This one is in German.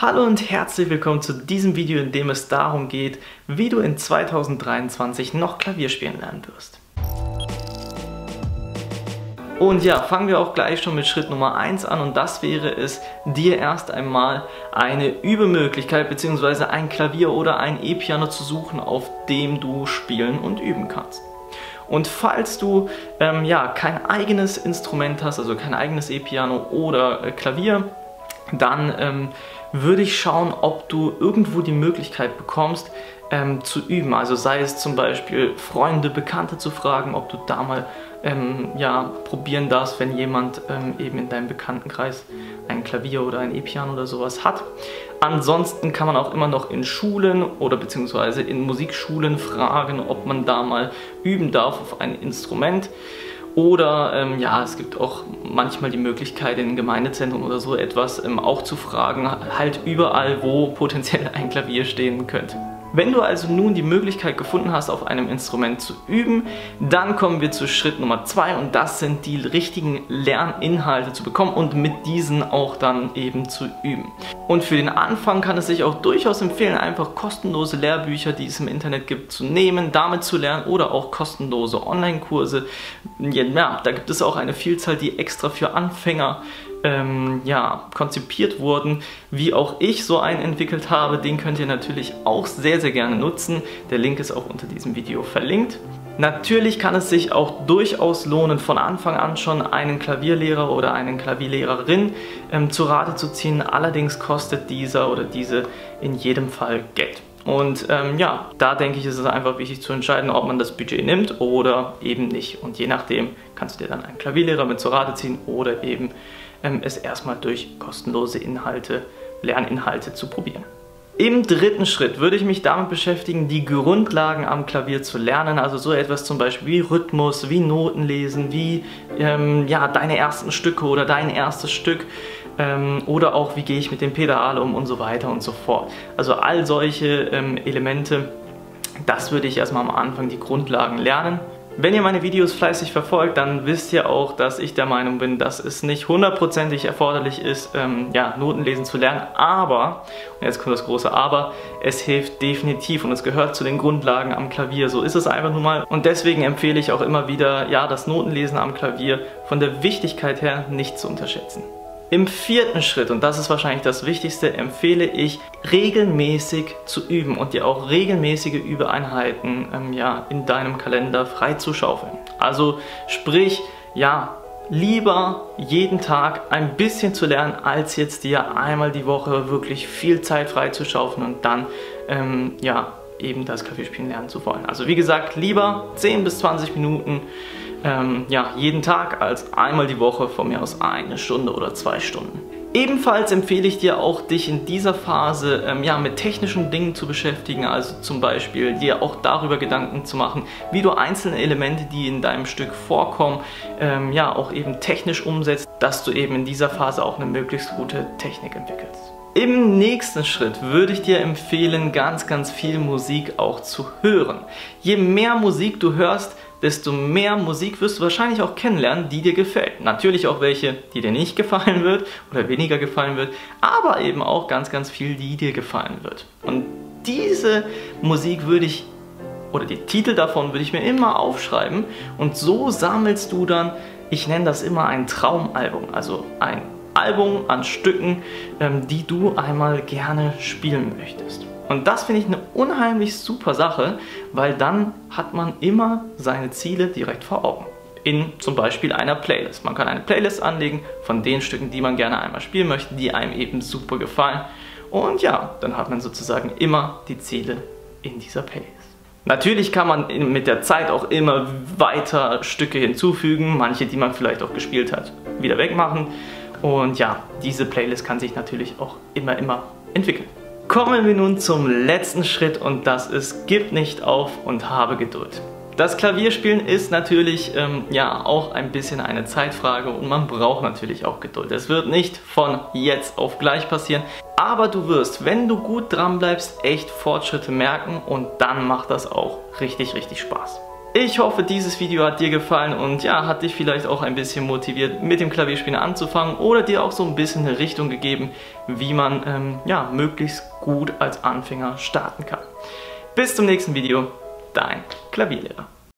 Hallo und herzlich willkommen zu diesem Video, in dem es darum geht, wie du in 2023 noch Klavier spielen lernen wirst. Und ja, fangen wir auch gleich schon mit Schritt Nummer 1 an und das wäre es, dir erst einmal eine Übemöglichkeit bzw. ein Klavier oder ein E-Piano zu suchen, auf dem du spielen und üben kannst. Und falls du ähm, ja, kein eigenes Instrument hast, also kein eigenes E-Piano oder äh, Klavier, dann ähm, würde ich schauen, ob du irgendwo die Möglichkeit bekommst, ähm, zu üben. Also sei es zum Beispiel Freunde, Bekannte zu fragen, ob du da mal ähm, ja, probieren darfst, wenn jemand ähm, eben in deinem Bekanntenkreis ein Klavier oder ein E-Piano oder sowas hat. Ansonsten kann man auch immer noch in Schulen oder beziehungsweise in Musikschulen fragen, ob man da mal üben darf auf ein Instrument. Oder ähm, ja, es gibt auch manchmal die Möglichkeit in Gemeindezentren oder so etwas ähm, auch zu fragen, halt überall, wo potenziell ein Klavier stehen könnte. Wenn du also nun die Möglichkeit gefunden hast, auf einem Instrument zu üben, dann kommen wir zu Schritt Nummer zwei und das sind die richtigen Lerninhalte zu bekommen und mit diesen auch dann eben zu üben. Und für den Anfang kann es sich auch durchaus empfehlen, einfach kostenlose Lehrbücher, die es im Internet gibt, zu nehmen, damit zu lernen oder auch kostenlose Online-Kurse. Ja, da gibt es auch eine Vielzahl, die extra für Anfänger ähm, ja, konzipiert wurden, wie auch ich so einen entwickelt habe. Den könnt ihr natürlich auch sehr, sehr gerne nutzen. Der Link ist auch unter diesem Video verlinkt. Natürlich kann es sich auch durchaus lohnen, von Anfang an schon einen Klavierlehrer oder eine Klavierlehrerin ähm, zu Rate zu ziehen. Allerdings kostet dieser oder diese in jedem Fall Geld. Und ähm, ja, da denke ich, ist es einfach wichtig zu entscheiden, ob man das Budget nimmt oder eben nicht. Und je nachdem kannst du dir dann einen Klavierlehrer mit zur Rate ziehen oder eben ähm, es erstmal durch kostenlose Inhalte, Lerninhalte zu probieren. Im dritten Schritt würde ich mich damit beschäftigen, die Grundlagen am Klavier zu lernen, also so etwas zum Beispiel wie Rhythmus, wie Noten lesen, wie ähm, ja, deine ersten Stücke oder dein erstes Stück ähm, oder auch wie gehe ich mit dem Pedal um und so weiter und so fort. Also all solche ähm, Elemente, das würde ich erstmal am Anfang die Grundlagen lernen wenn ihr meine Videos fleißig verfolgt, dann wisst ihr auch, dass ich der Meinung bin, dass es nicht hundertprozentig erforderlich ist, ähm, ja, Noten lesen zu lernen, aber, und jetzt kommt das große Aber, es hilft definitiv und es gehört zu den Grundlagen am Klavier, so ist es einfach nun mal. Und deswegen empfehle ich auch immer wieder, ja, das Notenlesen am Klavier von der Wichtigkeit her nicht zu unterschätzen. Im vierten Schritt, und das ist wahrscheinlich das Wichtigste, empfehle ich regelmäßig zu üben und dir auch regelmäßige Übeeinheiten ähm, ja, in deinem Kalender freizuschaufeln. Also sprich, ja, lieber jeden Tag ein bisschen zu lernen, als jetzt dir einmal die Woche wirklich viel Zeit freizuschaufeln und dann ähm, ja, eben das Klavierspielen lernen zu wollen. Also wie gesagt, lieber 10 bis 20 Minuten ähm, ja, jeden Tag als einmal die Woche von mir aus eine Stunde oder zwei Stunden. Ebenfalls empfehle ich dir auch, dich in dieser Phase ähm, ja, mit technischen Dingen zu beschäftigen, also zum Beispiel dir auch darüber Gedanken zu machen, wie du einzelne Elemente, die in deinem Stück vorkommen, ähm, ja auch eben technisch umsetzt, dass du eben in dieser Phase auch eine möglichst gute Technik entwickelst. Im nächsten Schritt würde ich dir empfehlen, ganz, ganz viel Musik auch zu hören. Je mehr Musik du hörst, desto mehr Musik wirst du wahrscheinlich auch kennenlernen, die dir gefällt. Natürlich auch welche, die dir nicht gefallen wird oder weniger gefallen wird, aber eben auch ganz, ganz viel, die dir gefallen wird. Und diese Musik würde ich, oder die Titel davon würde ich mir immer aufschreiben und so sammelst du dann, ich nenne das immer ein Traumalbum, also ein Album an Stücken, ähm, die du einmal gerne spielen möchtest. Und das finde ich eine unheimlich super Sache, weil dann hat man immer seine Ziele direkt vor Augen. In zum Beispiel einer Playlist. Man kann eine Playlist anlegen von den Stücken, die man gerne einmal spielen möchte, die einem eben super gefallen. Und ja, dann hat man sozusagen immer die Ziele in dieser Playlist. Natürlich kann man mit der Zeit auch immer weiter Stücke hinzufügen, manche, die man vielleicht auch gespielt hat, wieder wegmachen. Und ja, diese Playlist kann sich natürlich auch immer, immer entwickeln. Kommen wir nun zum letzten Schritt und das ist, gib nicht auf und habe Geduld. Das Klavierspielen ist natürlich ähm, ja auch ein bisschen eine Zeitfrage und man braucht natürlich auch Geduld. Es wird nicht von jetzt auf gleich passieren, aber du wirst, wenn du gut dran bleibst, echt Fortschritte merken und dann macht das auch richtig, richtig Spaß. Ich hoffe, dieses Video hat dir gefallen und ja, hat dich vielleicht auch ein bisschen motiviert, mit dem Klavierspielen anzufangen oder dir auch so ein bisschen eine Richtung gegeben, wie man ähm, ja, möglichst gut als Anfänger starten kann. Bis zum nächsten Video, dein Klavierlehrer.